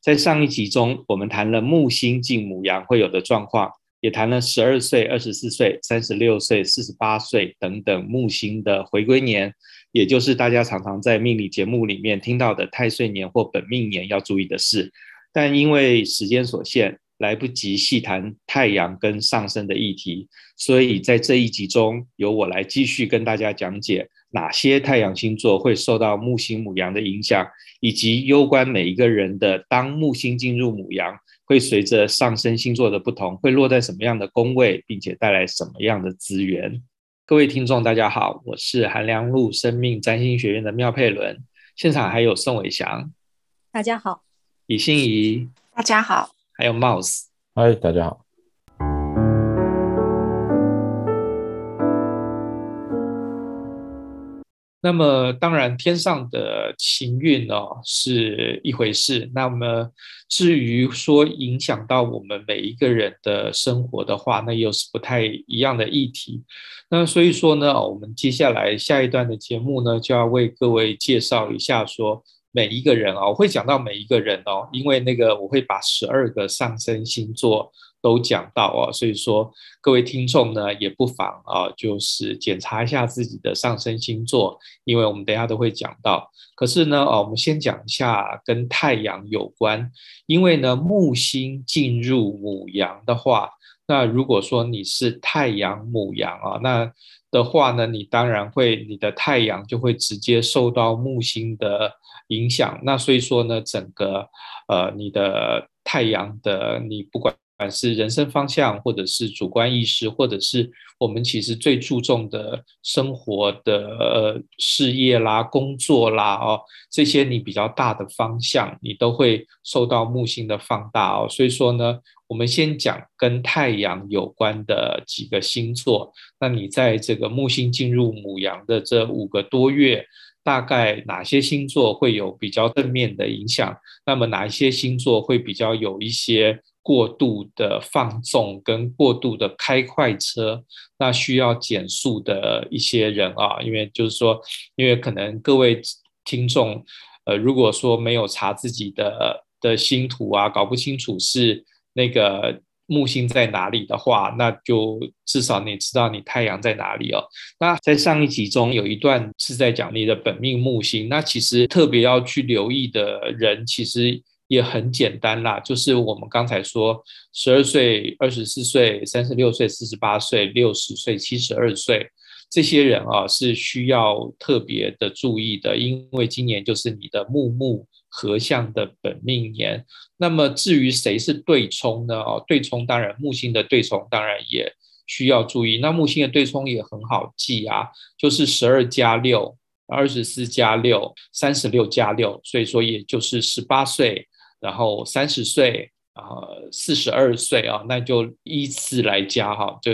在上一集中，我们谈了木星进母羊会有的状况，也谈了十二岁、二十四岁、三十六岁、四十八岁等等木星的回归年，也就是大家常常在命理节目里面听到的太岁年或本命年要注意的事。但因为时间所限，来不及细谈太阳跟上升的议题，所以在这一集中，由我来继续跟大家讲解哪些太阳星座会受到木星母羊的影响，以及攸关每一个人的当木星进入母羊，会随着上升星座的不同，会落在什么样的宫位，并且带来什么样的资源。各位听众，大家好，我是韩良路生命占星学院的妙佩伦，现场还有宋伟翔，大家好，李欣怡，大家好。还有 Mouse，嗨，大家好。那么，当然，天上的行运哦是一回事。那么，至于说影响到我们每一个人的生活的话，那又是不太一样的议题。那所以说呢，我们接下来下一段的节目呢，就要为各位介绍一下说。每一个人哦，我会讲到每一个人哦，因为那个我会把十二个上升星座都讲到哦，所以说各位听众呢也不妨啊，就是检查一下自己的上升星座，因为我们等下都会讲到。可是呢，哦，我们先讲一下跟太阳有关，因为呢木星进入母羊的话，那如果说你是太阳母羊啊，那的话呢，你当然会你的太阳就会直接受到木星的。影响，那所以说呢，整个呃，你的太阳的你不管管是人生方向，或者是主观意识，或者是我们其实最注重的生活的呃事业啦、工作啦哦，这些你比较大的方向，你都会受到木星的放大哦。所以说呢，我们先讲跟太阳有关的几个星座。那你在这个木星进入母羊的这五个多月。大概哪些星座会有比较正面的影响？那么哪一些星座会比较有一些过度的放纵跟过度的开快车？那需要减速的一些人啊，因为就是说，因为可能各位听众，呃，如果说没有查自己的的星图啊，搞不清楚是那个。木星在哪里的话，那就至少你知道你太阳在哪里哦。那在上一集中有一段是在讲你的本命木星，那其实特别要去留意的人，其实也很简单啦，就是我们刚才说十二岁、二十四岁、三十六岁、四十八岁、六十岁、七十二岁这些人啊，是需要特别的注意的，因为今年就是你的木木。合相的本命年，那么至于谁是对冲呢？哦，对冲当然木星的对冲当然也需要注意。那木星的对冲也很好记啊，就是十二加六，二十四加六，三十六加六，所以说也就是十八岁，然后三十岁，然后四十二岁啊，那就依次来加哈，就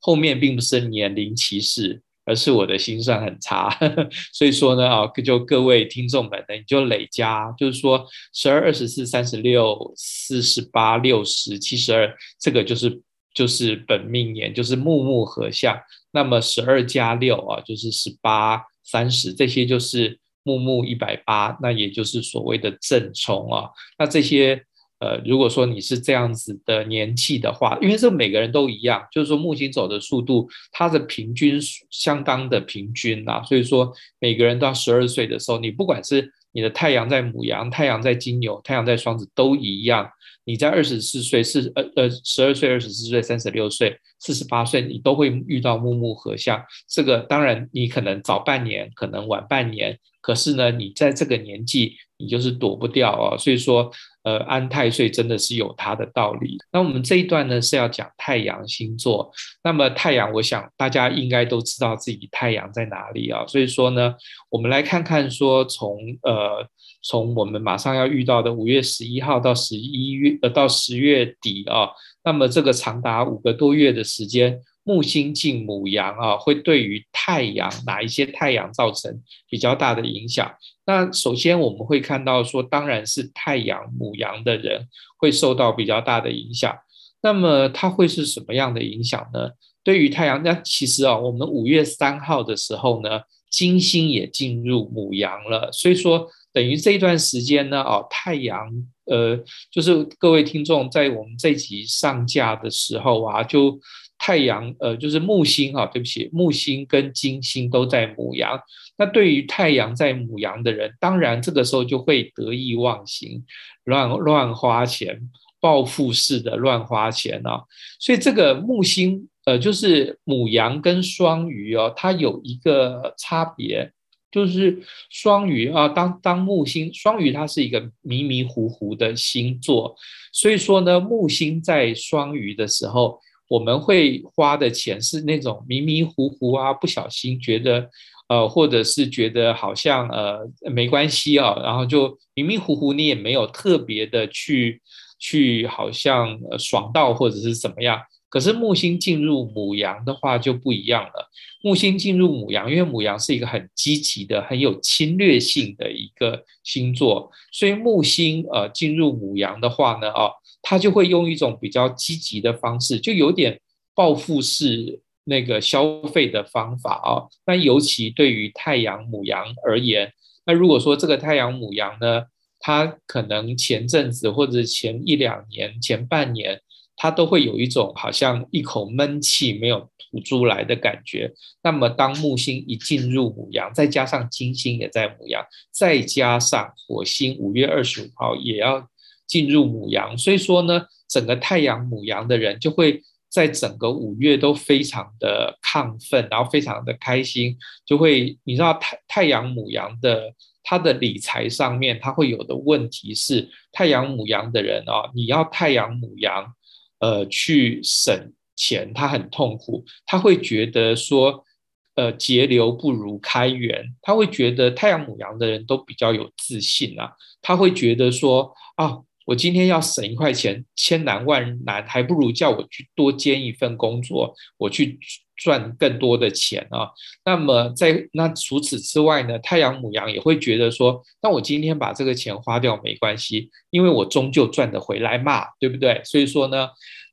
后面并不是年龄歧视。而是我的心算很差，呵呵，所以说呢啊，就各位听众们呢，你就累加，就是说十二、二十四、三十六、四十八、六十、七十二，这个就是就是本命年，就是木木合相。那么十二加六啊，就是十八、三十，这些就是木木一百八，那也就是所谓的正冲啊。那这些。呃，如果说你是这样子的年纪的话，因为这每个人都一样，就是说木星走的速度，它的平均相当的平均啊，所以说每个人到十二岁的时候，你不管是你的太阳在母羊、太阳在金牛、太阳在双子都一样，你在二十四岁、四呃呃十二岁、二十四岁、三十六岁、四十八岁，你都会遇到木木合相。这个当然你可能早半年，可能晚半年，可是呢，你在这个年纪，你就是躲不掉啊，所以说。呃，安太岁真的是有它的道理。那我们这一段呢是要讲太阳星座。那么太阳，我想大家应该都知道自己太阳在哪里啊。所以说呢，我们来看看说从呃从我们马上要遇到的五月十一号到十一月呃到十月底啊，那么这个长达五个多月的时间。木星进母羊啊，会对于太阳哪一些太阳造成比较大的影响？那首先我们会看到说，当然是太阳母羊的人会受到比较大的影响。那么它会是什么样的影响呢？对于太阳，那其实啊，我们五月三号的时候呢，金星也进入母羊了，所以说等于这段时间呢，哦，太阳呃，就是各位听众在我们这集上架的时候啊，就太阳呃，就是木星哈、啊，对不起，木星跟金星都在母羊。那对于太阳在母羊的人，当然这个时候就会得意忘形，乱乱花钱，报复式的乱花钱啊。所以这个木星呃，就是母羊跟双鱼哦，它有一个差别。就是双鱼啊，当当木星双鱼，它是一个迷迷糊糊的星座，所以说呢，木星在双鱼的时候，我们会花的钱是那种迷迷糊糊啊，不小心觉得呃，或者是觉得好像呃没关系啊，然后就迷迷糊糊，你也没有特别的去去好像爽到或者是怎么样。可是木星进入母羊的话就不一样了。木星进入母羊，因为母羊是一个很积极的、很有侵略性的一个星座，所以木星呃进入母羊的话呢，哦，他就会用一种比较积极的方式，就有点报复式那个消费的方法啊。那尤其对于太阳母羊而言，那如果说这个太阳母羊呢，它可能前阵子或者前一两年、前半年。它都会有一种好像一口闷气没有吐出来的感觉。那么，当木星一进入母羊，再加上金星也在母羊，再加上火星五月二十五号也要进入母羊，所以说呢，整个太阳母羊的人就会在整个五月都非常的亢奋，然后非常的开心，就会你知道太太阳母羊的他的理财上面他会有的问题是，太阳母羊的人啊，你要太阳母羊。呃，去省钱，他很痛苦，他会觉得说，呃，节流不如开源，他会觉得太阳母羊的人都比较有自信啊，他会觉得说，啊，我今天要省一块钱，千难万难，还不如叫我去多兼一份工作，我去赚更多的钱啊。那么在那除此之外呢，太阳母羊也会觉得说，那我今天把这个钱花掉没关系，因为我终究赚得回来嘛，对不对？所以说呢。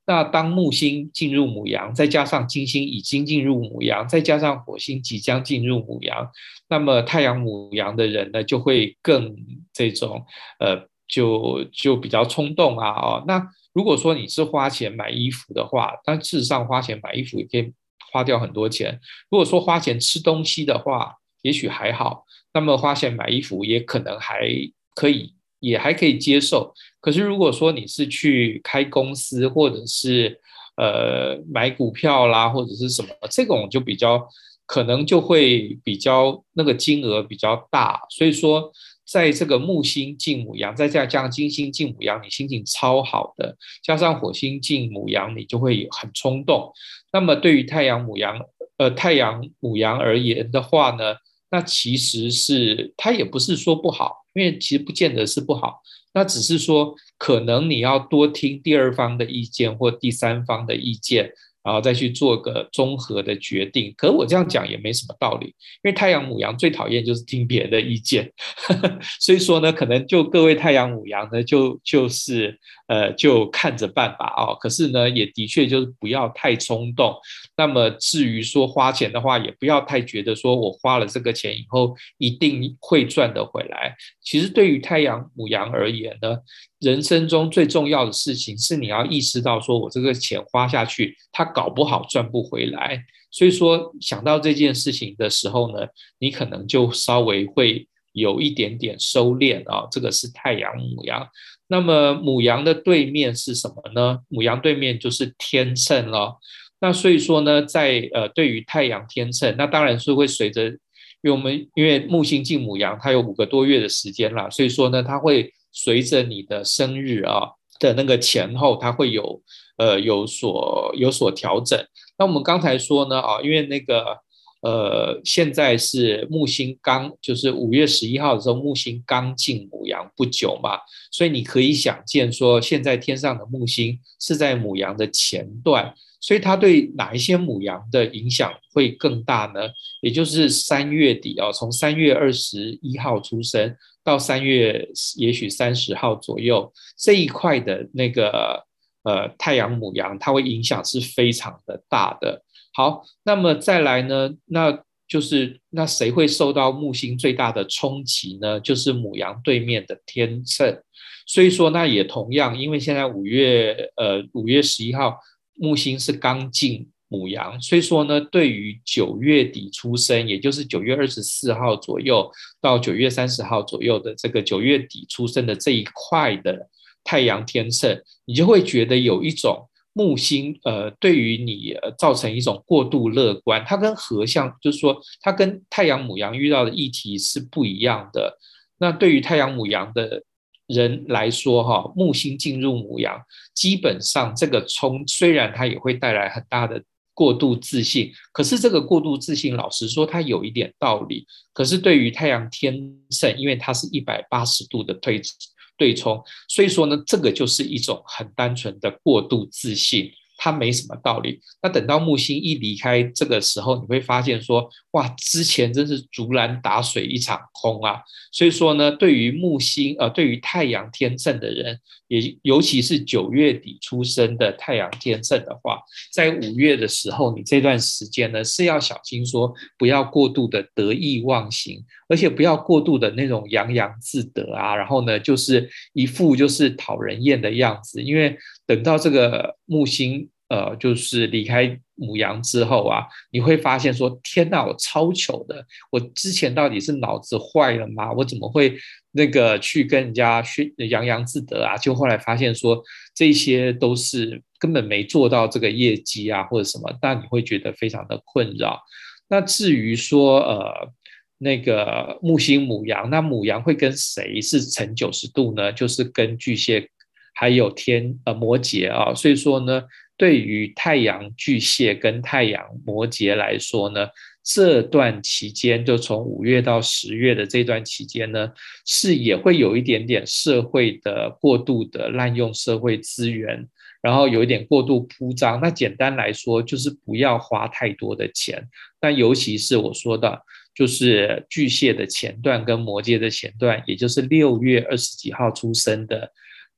那当木星进入母羊，再加上金星已经进入母羊，再加上火星即将进入母羊，那么太阳母羊的人呢，就会更这种呃，就就比较冲动啊哦。那如果说你是花钱买衣服的话，但事实上花钱买衣服也可以花掉很多钱。如果说花钱吃东西的话，也许还好，那么花钱买衣服也可能还可以。也还可以接受，可是如果说你是去开公司，或者是呃买股票啦，或者是什么，这种就比较可能就会比较那个金额比较大。所以说，在这个木星进母羊，再加上金星进母羊，你心情超好的，加上火星进母羊，你就会很冲动。那么对于太阳母羊，呃太阳母羊而言的话呢，那其实是它也不是说不好。因为其实不见得是不好，那只是说可能你要多听第二方的意见或第三方的意见。然后再去做个综合的决定，可我这样讲也没什么道理，因为太阳母羊最讨厌就是听别人的意见，所以说呢，可能就各位太阳母羊呢，就就是呃，就看着办吧哦。可是呢，也的确就是不要太冲动。那么至于说花钱的话，也不要太觉得说我花了这个钱以后一定会赚得回来。其实对于太阳母羊而言呢，人生中最重要的事情是你要意识到，说我这个钱花下去，它搞不好赚不回来。所以说想到这件事情的时候呢，你可能就稍微会有一点点收敛啊。这个是太阳母羊。那么母羊的对面是什么呢？母羊对面就是天秤了。那所以说呢，在呃对于太阳天秤，那当然是会随着，因为我们因为木星进母羊，它有五个多月的时间了，所以说呢，它会。随着你的生日啊的那个前后，它会有呃有所有所调整。那我们刚才说呢啊，因为那个呃现在是木星刚就是五月十一号的时候，木星刚进母羊不久嘛，所以你可以想见说，现在天上的木星是在母羊的前段，所以它对哪一些母羊的影响会更大呢？也就是三月底啊，从三月二十一号出生。到三月，也许三十号左右这一块的那个呃太阳母羊，它会影响是非常的大的。好，那么再来呢，那就是那谁会受到木星最大的冲击呢？就是母羊对面的天秤。所以说那也同样，因为现在五月呃五月十一号木星是刚进母羊，所以说呢，对于九月底出生，也就是九月二十四号左右到九月三十号左右的这个九月底出生的这一块的太阳天秤，你就会觉得有一种。木星呃，对于你造成一种过度乐观，它跟合相就是说，它跟太阳母羊遇到的议题是不一样的。那对于太阳母羊的人来说，哈，木星进入母羊，基本上这个冲虽然它也会带来很大的过度自信，可是这个过度自信，老实说，它有一点道理。可是对于太阳天秤，因为它是一百八十度的推。对冲，所以说呢，这个就是一种很单纯的过度自信。它没什么道理。那等到木星一离开这个时候，你会发现说，哇，之前真是竹篮打水一场空啊。所以说呢，对于木星，呃，对于太阳天秤的人，也尤其是九月底出生的太阳天秤的话，在五月的时候，你这段时间呢是要小心说，不要过度的得意忘形，而且不要过度的那种洋洋自得啊。然后呢，就是一副就是讨人厌的样子，因为等到这个木星。呃，就是离开母羊之后啊，你会发现说，天哪，我超糗的，我之前到底是脑子坏了吗？我怎么会那个去跟人家去洋洋自得啊？就后来发现说，这些都是根本没做到这个业绩啊，或者什么，那你会觉得非常的困扰。那至于说，呃，那个木星母羊，那母羊会跟谁是成九十度呢？就是跟巨蟹还有天呃摩羯啊，所以说呢。对于太阳巨蟹跟太阳摩羯来说呢，这段期间就从五月到十月的这段期间呢，是也会有一点点社会的过度的滥用社会资源，然后有一点过度铺张。那简单来说，就是不要花太多的钱。那尤其是我说的，就是巨蟹的前段跟摩羯的前段，也就是六月二十几号出生的。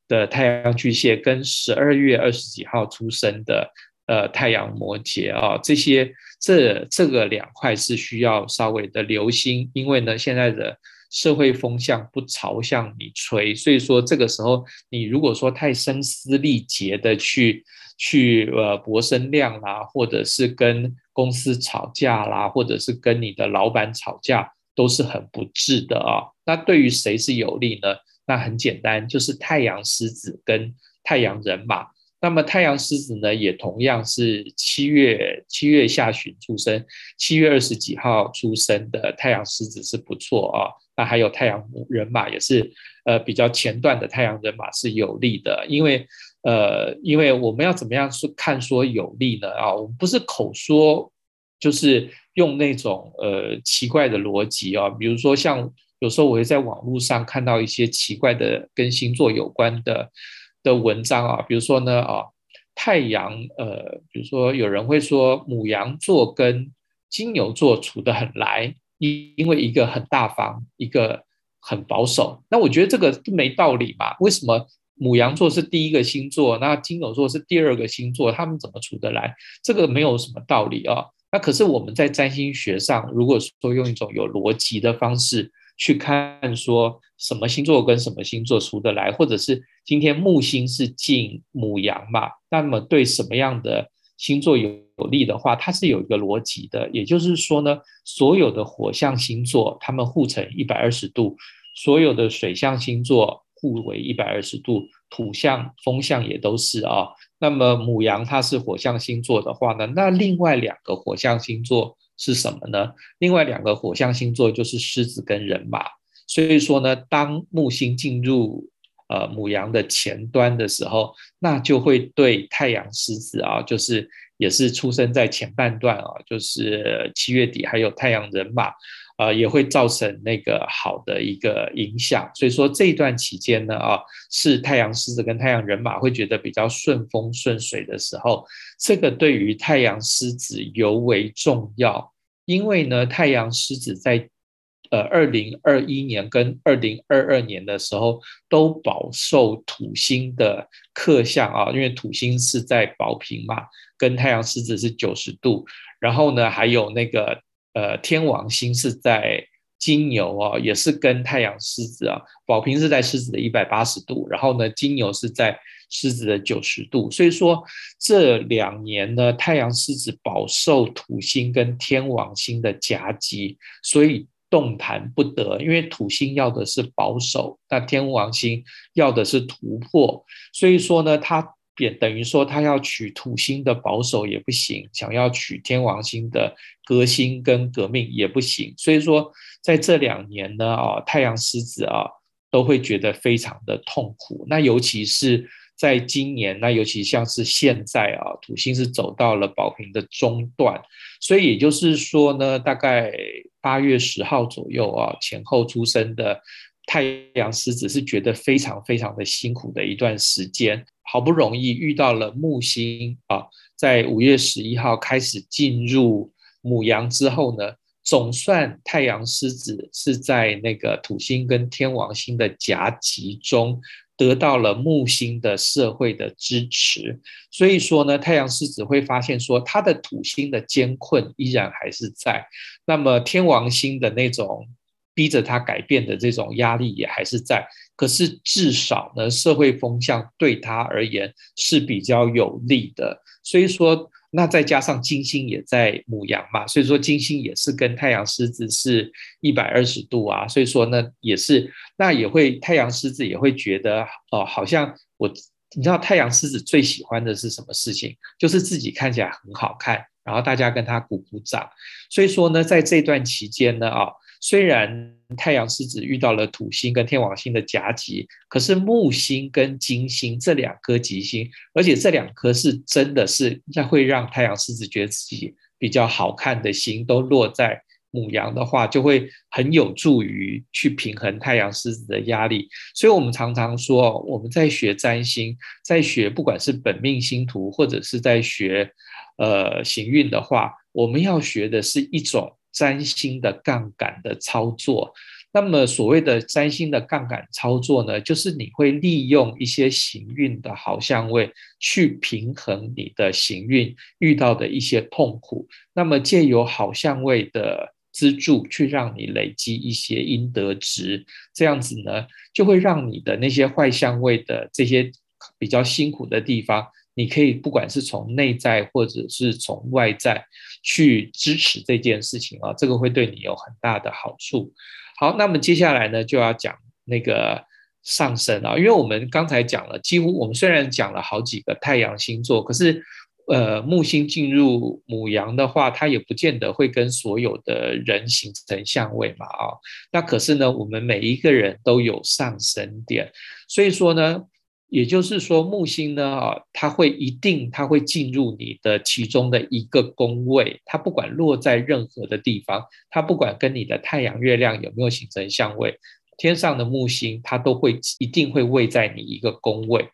的太阳巨蟹跟十二月二十几号出生的呃太阳摩羯啊，这些这这个两块是需要稍微的留心，因为呢现在的社会风向不朝向你吹，所以说这个时候你如果说太声嘶力竭的去去呃博声量啦，或者是跟公司吵架啦，或者是跟你的老板吵架，都是很不智的啊。那对于谁是有利呢？那很简单，就是太阳狮子跟太阳人马。那么太阳狮子呢，也同样是七月七月下旬出生，七月二十几号出生的太阳狮子是不错啊。那还有太阳人马也是，呃，比较前段的太阳人马是有利的，因为呃，因为我们要怎么样说看说有利呢？啊，我们不是口说，就是用那种呃奇怪的逻辑啊，比如说像。有时候我会在网络上看到一些奇怪的跟星座有关的的文章啊，比如说呢啊，太阳呃，比如说有人会说母羊座跟金牛座处得很来，因因为一个很大方，一个很保守。那我觉得这个没道理嘛？为什么母羊座是第一个星座，那金牛座是第二个星座，他们怎么处得来？这个没有什么道理啊。那可是我们在占星学上，如果说用一种有逻辑的方式。去看说什么星座跟什么星座处得来，或者是今天木星是进母羊嘛，那么对什么样的星座有有利的话，它是有一个逻辑的。也就是说呢，所有的火象星座它们互成一百二十度，所有的水象星座互为一百二十度，土象、风象也都是啊。那么母羊它是火象星座的话呢，那另外两个火象星座。是什么呢？另外两个火象星座就是狮子跟人马，所以说呢，当木星进入呃母羊的前端的时候，那就会对太阳狮子啊，就是也是出生在前半段啊，就是七月底，还有太阳人马啊，也会造成那个好的一个影响。所以说这一段期间呢啊，是太阳狮子跟太阳人马会觉得比较顺风顺水的时候。这个对于太阳狮子尤为重要，因为呢，太阳狮子在呃二零二一年跟二零二二年的时候都饱受土星的克相啊，因为土星是在宝瓶嘛，跟太阳狮子是九十度，然后呢，还有那个呃天王星是在金牛啊，也是跟太阳狮子啊，宝瓶是在狮子的一百八十度，然后呢，金牛是在狮子的九十度，所以说这两年呢，太阳狮子饱受土星跟天王星的夹击，所以动弹不得。因为土星要的是保守，那天王星要的是突破，所以说呢，他。也等于说，他要取土星的保守也不行，想要取天王星的革新跟革命也不行。所以说，在这两年呢，啊，太阳狮子啊，都会觉得非常的痛苦。那尤其是在今年，那尤其像是现在啊，土星是走到了宝瓶的中段，所以也就是说呢，大概八月十号左右啊，前后出生的太阳狮子是觉得非常非常的辛苦的一段时间。好不容易遇到了木星啊，在五月十一号开始进入母羊之后呢，总算太阳狮子是在那个土星跟天王星的夹击中得到了木星的社会的支持，所以说呢，太阳狮子会发现说，他的土星的艰困依然还是在，那么天王星的那种。逼着他改变的这种压力也还是在，可是至少呢，社会风向对他而言是比较有利的。所以说，那再加上金星也在母羊嘛，所以说金星也是跟太阳狮子是一百二十度啊。所以说呢，也是那也会太阳狮子也会觉得哦，好像我你知道太阳狮子最喜欢的是什么事情？就是自己看起来很好看，然后大家跟他鼓鼓掌。所以说呢，在这段期间呢，啊。虽然太阳狮子遇到了土星跟天王星的夹击，可是木星跟金星这两颗吉星，而且这两颗是真的是在会让太阳狮子觉得自己比较好看的星，都落在母羊的话，就会很有助于去平衡太阳狮子的压力。所以我们常常说，我们在学占星，在学不管是本命星图，或者是在学呃行运的话，我们要学的是一种。占星的杠杆的操作，那么所谓的占星的杠杆操作呢，就是你会利用一些行运的好相位去平衡你的行运遇到的一些痛苦，那么借由好相位的资助去让你累积一些阴德值，这样子呢，就会让你的那些坏相位的这些比较辛苦的地方。你可以不管是从内在或者是从外在去支持这件事情啊，这个会对你有很大的好处。好，那么接下来呢，就要讲那个上升啊，因为我们刚才讲了，几乎我们虽然讲了好几个太阳星座，可是呃木星进入母羊的话，它也不见得会跟所有的人形成相位嘛啊。那可是呢，我们每一个人都有上升点，所以说呢。也就是说，木星呢，啊，它会一定，它会进入你的其中的一个宫位，它不管落在任何的地方，它不管跟你的太阳、月亮有没有形成相位，天上的木星它都会一定会位在你一个宫位。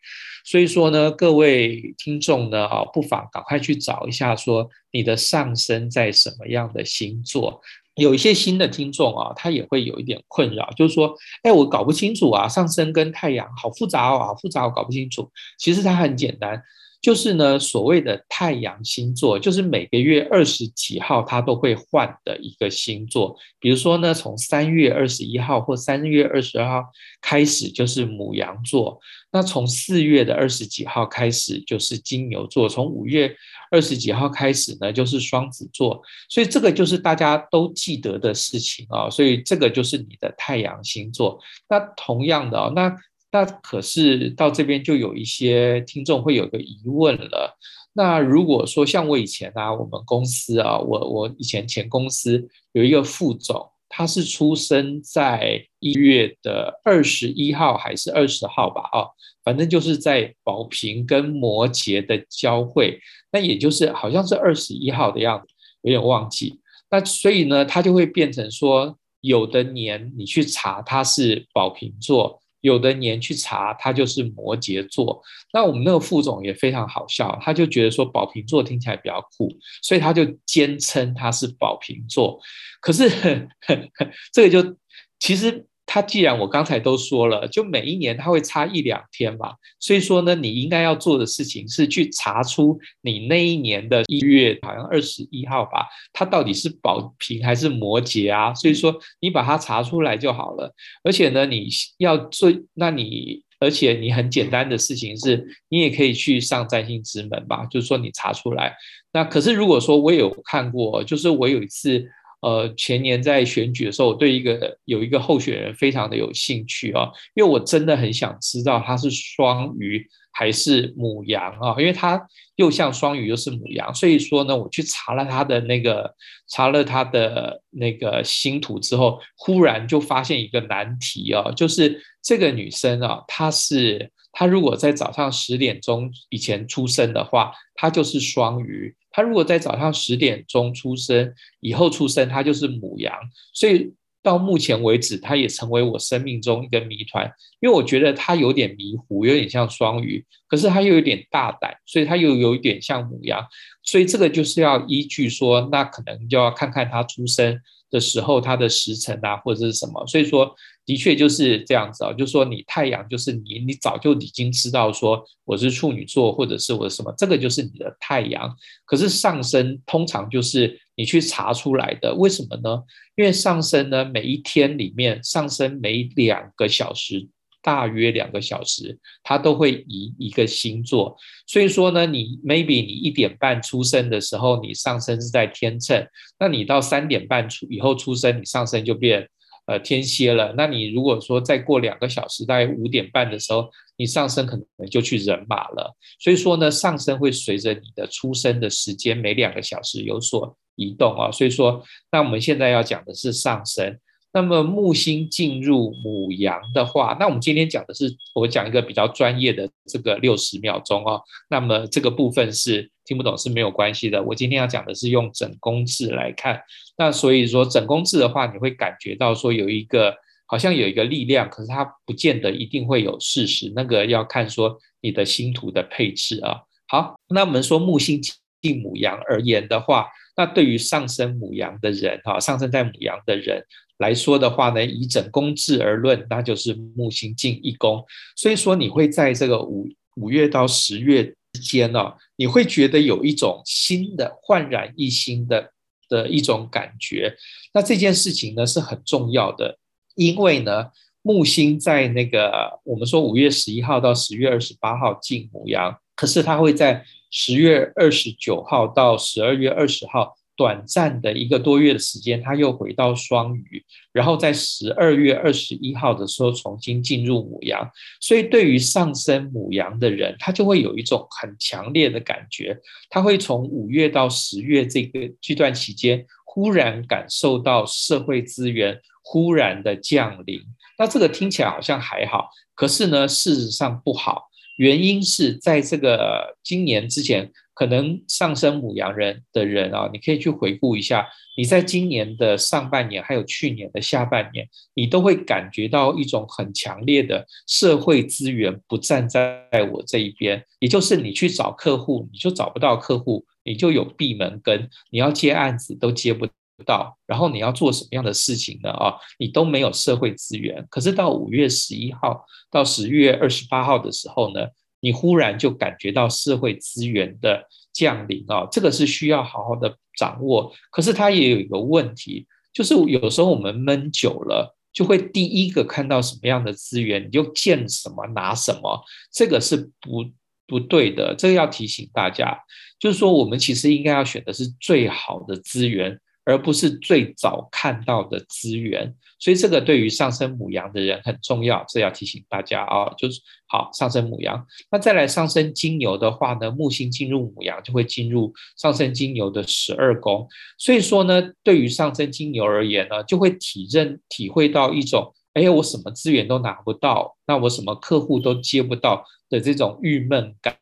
所以说呢，各位听众呢，啊，不妨赶快去找一下，说你的上升在什么样的星座。有一些新的听众啊，他也会有一点困扰，就是说，哎，我搞不清楚啊，上升跟太阳好复杂哦，好复杂，我搞不清楚。其实它很简单。就是呢，所谓的太阳星座，就是每个月二十几号它都会换的一个星座。比如说呢，从三月二十一号或三月二十二号开始就是母羊座，那从四月的二十几号开始就是金牛座，从五月二十几号开始呢就是双子座。所以这个就是大家都记得的事情啊，所以这个就是你的太阳星座。那同样的啊，那。那可是到这边就有一些听众会有个疑问了。那如果说像我以前啊，我们公司啊，我我以前前公司有一个副总，他是出生在一月的二十一号还是二十号吧？啊，反正就是在宝瓶跟摩羯的交汇，那也就是好像是二十一号的样子，有点忘记。那所以呢，他就会变成说，有的年你去查他是宝瓶座。有的年去查，他就是摩羯座。那我们那个副总也非常好笑，他就觉得说宝瓶座听起来比较酷，所以他就坚称他是宝瓶座。可是呵 呵这个就其实。它既然我刚才都说了，就每一年它会差一两天嘛，所以说呢，你应该要做的事情是去查出你那一年的一月好像二十一号吧，它到底是宝瓶还是摩羯啊？所以说你把它查出来就好了。而且呢，你要做，那你而且你很简单的事情是，你也可以去上占星之门吧，就是说你查出来。那可是如果说我有看过，就是我有一次。呃，前年在选举的时候，我对一个有一个候选人非常的有兴趣啊，因为我真的很想知道他是双鱼还是母羊啊，因为他又像双鱼又是母羊，所以说呢，我去查了他的那个查了他的那个星图之后，忽然就发现一个难题啊，就是这个女生啊，她是她如果在早上十点钟以前出生的话，她就是双鱼。他如果在早上十点钟出生以后出生，他就是母羊，所以到目前为止，他也成为我生命中一个谜团。因为我觉得他有点迷糊，有点像双鱼，可是他又有点大胆，所以他又有一点像母羊。所以这个就是要依据说，那可能就要看看他出生的时候他的时辰啊，或者是什么。所以说。的确就是这样子啊，就是说你太阳就是你，你早就已经知道说我是处女座，或者是我的什么，这个就是你的太阳。可是上升通常就是你去查出来的，为什么呢？因为上升呢，每一天里面上升每两个小时，大约两个小时，它都会移一个星座。所以说呢，你 maybe 你一点半出生的时候，你上升是在天秤，那你到三点半出以后出生，你上升就变。呃，天蝎了。那你如果说再过两个小时，大概五点半的时候，你上升可能就去人马了。所以说呢，上升会随着你的出生的时间每两个小时有所移动啊。所以说，那我们现在要讲的是上升。那么木星进入母羊的话，那我们今天讲的是我讲一个比较专业的这个六十秒钟哦。那么这个部分是听不懂是没有关系的。我今天要讲的是用整宫制来看。那所以说整宫制的话，你会感觉到说有一个好像有一个力量，可是它不见得一定会有事实。那个要看说你的星图的配置啊。好，那我们说木星进母羊而言的话，那对于上升母羊的人哈，上升在母羊的人。来说的话呢，以整宫制而论，那就是木星进一宫，所以说你会在这个五五月到十月间呢、哦，你会觉得有一种新的焕然一新的的一种感觉。那这件事情呢是很重要的，因为呢木星在那个我们说五月十一号到十月二十八号进母羊，可是它会在十月二十九号到十二月二十号。短暂的一个多月的时间，他又回到双鱼，然后在十二月二十一号的时候重新进入母羊。所以，对于上升母羊的人，他就会有一种很强烈的感觉，他会从五月到十月这个这段期间，忽然感受到社会资源忽然的降临。那这个听起来好像还好，可是呢，事实上不好。原因是在这个今年之前。可能上升母羊人的人啊，你可以去回顾一下，你在今年的上半年，还有去年的下半年，你都会感觉到一种很强烈的社会资源不站在我这一边，也就是你去找客户，你就找不到客户，你就有闭门羹，你要接案子都接不到，然后你要做什么样的事情呢？啊，你都没有社会资源。可是到五月十一号到十月二十八号的时候呢，你忽然就感觉到社会资源的降临啊，这个是需要好好的掌握。可是它也有一个问题，就是有时候我们闷久了，就会第一个看到什么样的资源，你就见什么拿什么，这个是不不对的。这个要提醒大家，就是说我们其实应该要选的是最好的资源。而不是最早看到的资源，所以这个对于上升母羊的人很重要，这要提醒大家啊，就是好上升母羊。那再来上升金牛的话呢，木星进入母羊就会进入上升金牛的十二宫，所以说呢，对于上升金牛而言呢，就会体认体会到一种，哎，我什么资源都拿不到，那我什么客户都接不到的这种郁闷感。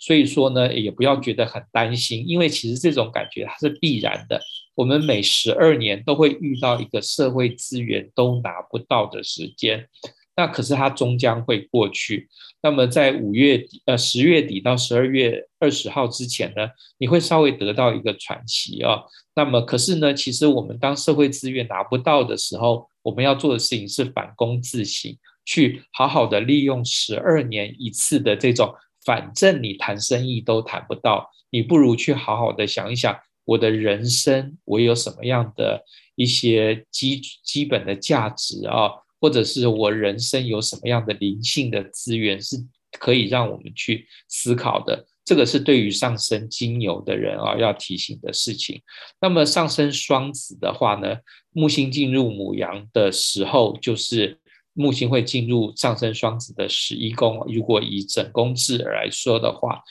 所以说呢，也不要觉得很担心，因为其实这种感觉它是必然的。我们每十二年都会遇到一个社会资源都拿不到的时间，那可是它终将会过去。那么在五月，呃，十月底到十二月二十号之前呢，你会稍微得到一个喘息啊。那么可是呢，其实我们当社会资源拿不到的时候，我们要做的事情是反躬自省，去好好的利用十二年一次的这种，反正你谈生意都谈不到，你不如去好好的想一想，我的人生我有什么样的一些基基本的价值啊，或者是我人生有什么样的灵性的资源是可以让我们去思考的。这个是对于上升金牛的人啊，要提醒的事情。那么上升双子的话呢，木星进入母羊的时候，就是木星会进入上升双子的十一宫。如果以整宫制来说的话，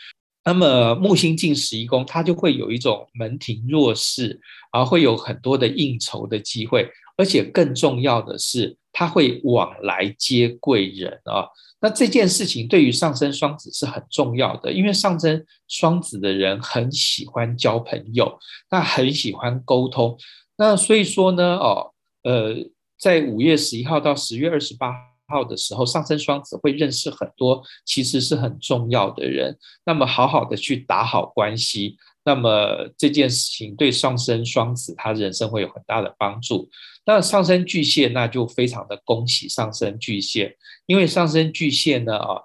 那么木星进十一宫，它就会有一种门庭若市，而会有很多的应酬的机会，而且更重要的是，它会往来接贵人啊。那这件事情对于上升双子是很重要的，因为上升双子的人很喜欢交朋友，那很喜欢沟通，那所以说呢，哦，呃，在五月十一号到十月二十八号的时候，上升双子会认识很多其实是很重要的人，那么好好的去打好关系。那么这件事情对上升双子他人生会有很大的帮助。那上升巨蟹那就非常的恭喜上升巨蟹，因为上升巨蟹呢啊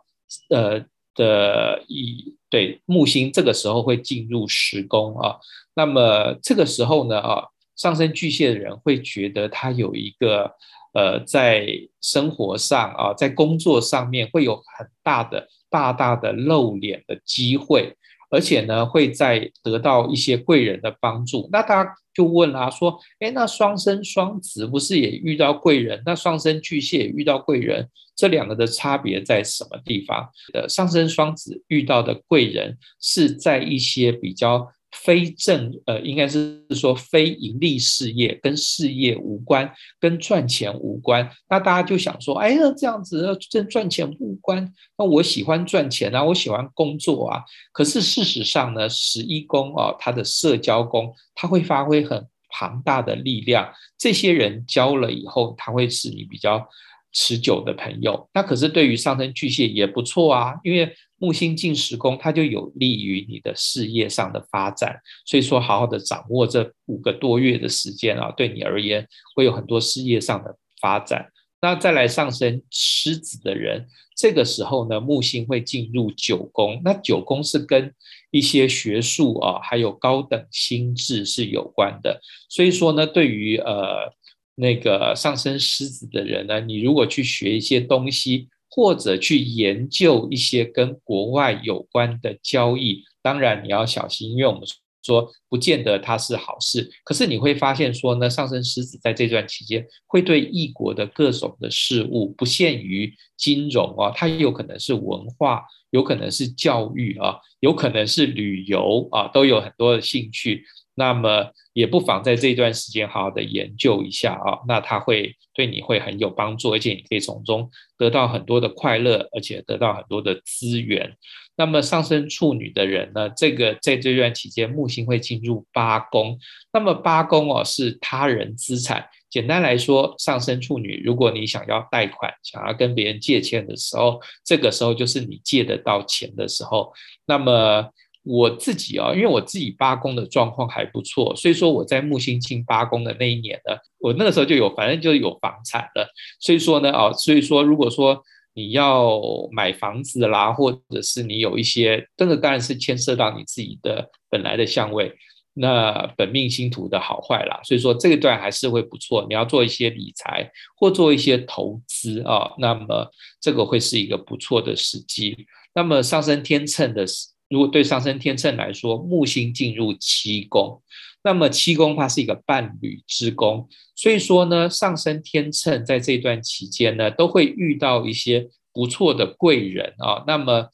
呃的一对木星这个时候会进入十宫啊，那么这个时候呢啊上升巨蟹的人会觉得他有一个呃在生活上啊在工作上面会有很大的大大的露脸的机会。而且呢，会在得到一些贵人的帮助。那大家就问啦，说，哎，那双生双子不是也遇到贵人？那双生巨蟹也遇到贵人，这两个的差别在什么地方？呃，上升双子遇到的贵人是在一些比较。非正呃，应该是说非盈利事业，跟事业无关，跟赚钱无关。那大家就想说，哎呀，这样子跟赚钱无关。那我喜欢赚钱啊，我喜欢工作啊。可是事实上呢，十一宫啊，它的社交宫，它会发挥很庞大的力量。这些人交了以后，他会是你比较持久的朋友。那可是对于上升巨蟹也不错啊，因为。木星进十宫，它就有利于你的事业上的发展。所以说，好好的掌握这五个多月的时间啊，对你而言会有很多事业上的发展。那再来上升狮子的人，这个时候呢，木星会进入九宫。那九宫是跟一些学术啊，还有高等心智是有关的。所以说呢，对于呃那个上升狮子的人呢，你如果去学一些东西。或者去研究一些跟国外有关的交易，当然你要小心，因为我们说不见得它是好事。可是你会发现说呢，上升狮子在这段期间会对异国的各种的事物，不限于金融啊，它有可能是文化，有可能是教育啊，有可能是旅游啊，都有很多的兴趣。那么也不妨在这段时间好好的研究一下啊，那它会对你会很有帮助，而且你可以从中得到很多的快乐，而且得到很多的资源。那么上升处女的人呢，这个在这段期间木星会进入八宫，那么八宫哦是他人资产。简单来说，上升处女，如果你想要贷款，想要跟别人借钱的时候，这个时候就是你借得到钱的时候。那么我自己啊，因为我自己八宫的状况还不错，所以说我在木星进八宫的那一年呢，我那个时候就有，反正就有房产了。所以说呢，啊，所以说如果说你要买房子啦，或者是你有一些，这个当然是牵涉到你自己的本来的相位，那本命星图的好坏啦。所以说这一段还是会不错，你要做一些理财或做一些投资啊，那么这个会是一个不错的时机。那么上升天秤的。如果对上升天秤来说，木星进入七宫，那么七宫它是一个伴侣之宫，所以说呢，上升天秤在这段期间呢，都会遇到一些不错的贵人啊。那么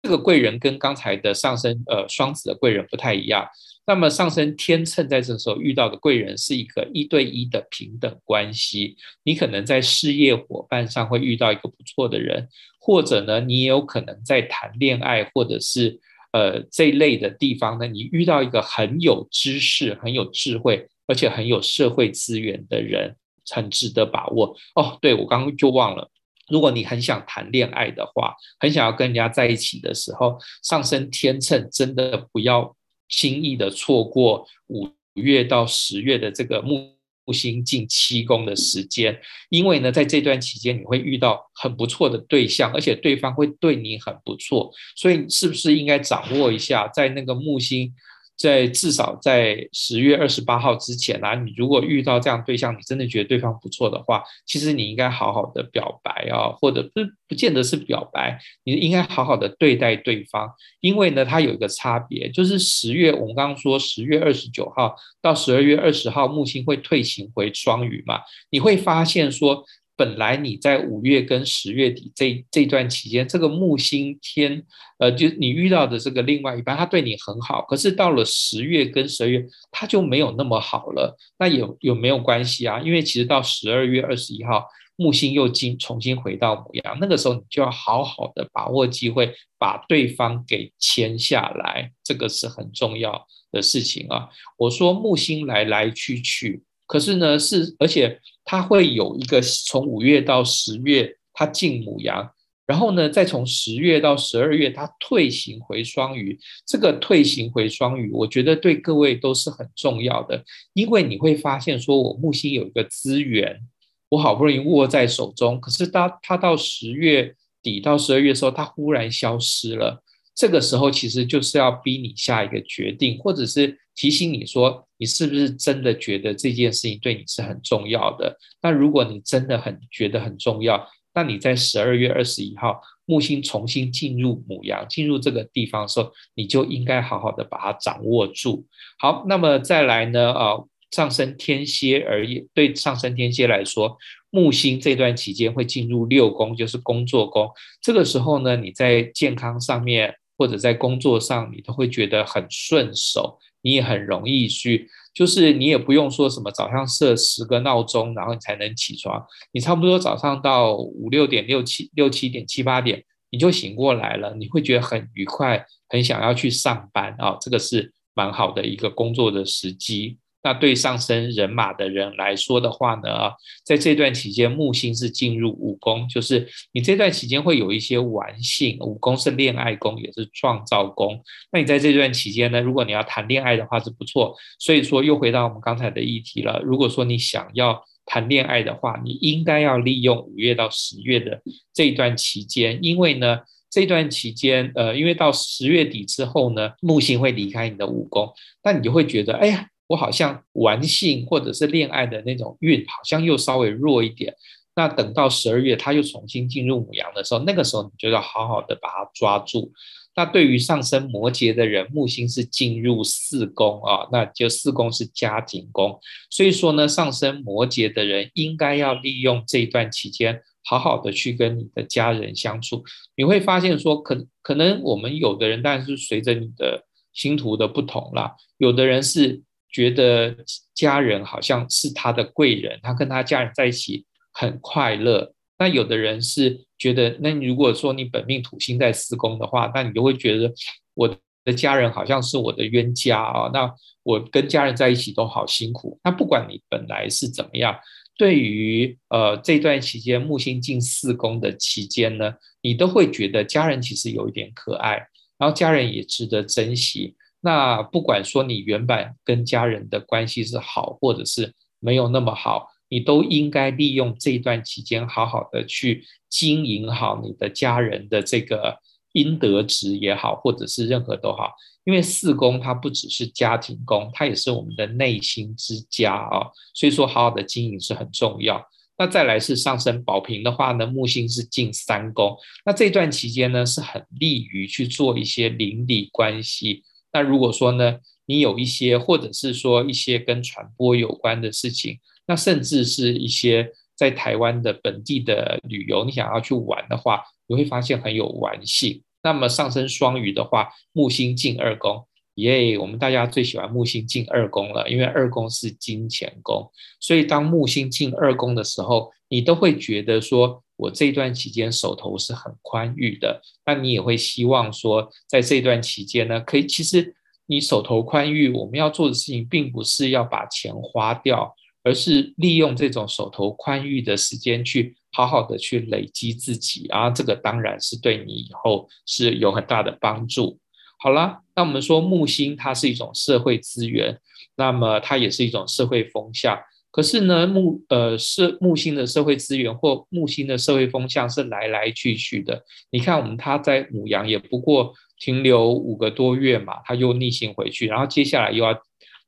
这个贵人跟刚才的上升呃双子的贵人不太一样。那么上升天秤在这时候遇到的贵人是一个一对一的平等关系，你可能在事业伙伴上会遇到一个不错的人。或者呢，你也有可能在谈恋爱，或者是呃这一类的地方呢，你遇到一个很有知识、很有智慧，而且很有社会资源的人，很值得把握。哦，对，我刚刚就忘了，如果你很想谈恋爱的话，很想要跟人家在一起的时候，上升天秤真的不要轻易的错过五月到十月的这个木星进七宫的时间，因为呢，在这段期间你会遇到很不错的对象，而且对方会对你很不错，所以是不是应该掌握一下，在那个木星？在至少在十月二十八号之前啊，你如果遇到这样对象，你真的觉得对方不错的话，其实你应该好好的表白啊，或者不不见得是表白，你应该好好的对待对方，因为呢，它有一个差别，就是十月我们刚刚说十月二十九号到十二月二十号，木星会退行回双鱼嘛，你会发现说。本来你在五月跟十月底这这段期间，这个木星天，呃，就你遇到的这个另外一半，他对你很好。可是到了十月跟十二月，他就没有那么好了。那有有没有关系啊？因为其实到十二月二十一号，木星又进重新回到母羊，那个时候你就要好好的把握机会，把对方给签下来，这个是很重要的事情啊。我说木星来来去去。可是呢，是而且它会有一个从五月到十月，它进母羊，然后呢，再从十月到十二月，它退行回双鱼。这个退行回双鱼，我觉得对各位都是很重要的，因为你会发现，说我木星有一个资源，我好不容易握在手中，可是当它到十月底到十二月的时候，它忽然消失了。这个时候其实就是要逼你下一个决定，或者是。提醒你说，你是不是真的觉得这件事情对你是很重要的？那如果你真的很觉得很重要，那你在十二月二十一号木星重新进入母羊，进入这个地方的时候，你就应该好好的把它掌握住。好，那么再来呢？啊，上升天蝎而言，对上升天蝎来说，木星这段期间会进入六宫，就是工作宫。这个时候呢，你在健康上面或者在工作上，你都会觉得很顺手。你也很容易去，就是你也不用说什么早上设十个闹钟，然后你才能起床。你差不多早上到五六点、六七六七点、七八点，你就醒过来了，你会觉得很愉快，很想要去上班啊，这个是蛮好的一个工作的时机。那对上升人马的人来说的话呢，在这段期间，木星是进入五宫，就是你这段期间会有一些玩性。五宫是恋爱宫，也是创造宫。那你在这段期间呢，如果你要谈恋爱的话是不错。所以说，又回到我们刚才的议题了。如果说你想要谈恋爱的话，你应该要利用五月到十月的这段期间，因为呢，这段期间，呃，因为到十月底之后呢，木星会离开你的五宫，那你就会觉得，哎呀。我好像玩性或者是恋爱的那种运，好像又稍微弱一点。那等到十二月，他又重新进入母羊的时候，那个时候你就要好好的把它抓住。那对于上升摩羯的人，木星是进入四宫啊，那就四宫是家庭宫。所以说呢，上升摩羯的人应该要利用这一段期间，好好的去跟你的家人相处。你会发现说，可可能我们有的人，当然是随着你的星图的不同啦，有的人是。觉得家人好像是他的贵人，他跟他家人在一起很快乐。那有的人是觉得，那如果说你本命土星在四宫的话，那你就会觉得我的家人好像是我的冤家啊。那我跟家人在一起都好辛苦。那不管你本来是怎么样，对于呃这段期间木星进四宫的期间呢，你都会觉得家人其实有一点可爱，然后家人也值得珍惜。那不管说你原本跟家人的关系是好，或者是没有那么好，你都应该利用这段期间，好好的去经营好你的家人的这个阴德值也好，或者是任何都好。因为四宫它不只是家庭宫，它也是我们的内心之家啊，所以说好好的经营是很重要。那再来是上升宝瓶的话呢，木星是进三宫，那这段期间呢是很利于去做一些邻里关系。那如果说呢，你有一些，或者是说一些跟传播有关的事情，那甚至是一些在台湾的本地的旅游，你想要去玩的话，你会发现很有玩性。那么上升双鱼的话，木星进二宫，耶，我们大家最喜欢木星进二宫了，因为二宫是金钱宫，所以当木星进二宫的时候，你都会觉得说。我这段期间手头是很宽裕的，那你也会希望说，在这段期间呢，可以其实你手头宽裕，我们要做的事情并不是要把钱花掉，而是利用这种手头宽裕的时间去好好的去累积自己啊，这个当然是对你以后是有很大的帮助。好了，那我们说木星它是一种社会资源，那么它也是一种社会风向。可是呢，木呃是木星的社会资源或木星的社会风向是来来去去的。你看，我们他在母羊也不过停留五个多月嘛，他又逆行回去，然后接下来又要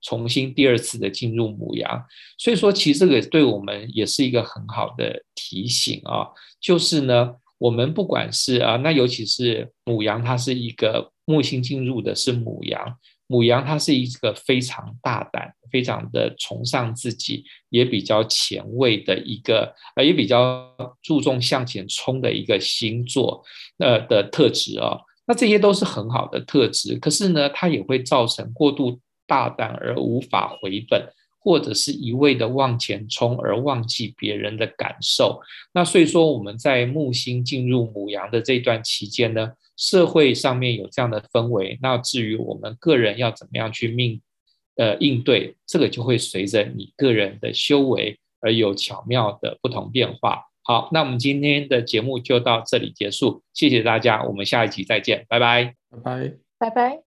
重新第二次的进入母羊。所以说，其实这个对我们也是一个很好的提醒啊，就是呢，我们不管是啊，那尤其是母羊，它是一个木星进入的是母羊。母羊它是一个非常大胆、非常的崇尚自己，也比较前卫的一个，呃，也比较注重向前冲的一个星座，呃的特质、哦。那这些都是很好的特质，可是呢，它也会造成过度大胆而无法回本，或者是一味的往前冲而忘记别人的感受。那所以说，我们在木星进入母羊的这段期间呢，社会上面有这样的氛围，那至于我们个人要怎么样去命呃应对，这个就会随着你个人的修为而有巧妙的不同变化。好，那我们今天的节目就到这里结束，谢谢大家，我们下一集再见，拜拜，拜拜，拜拜。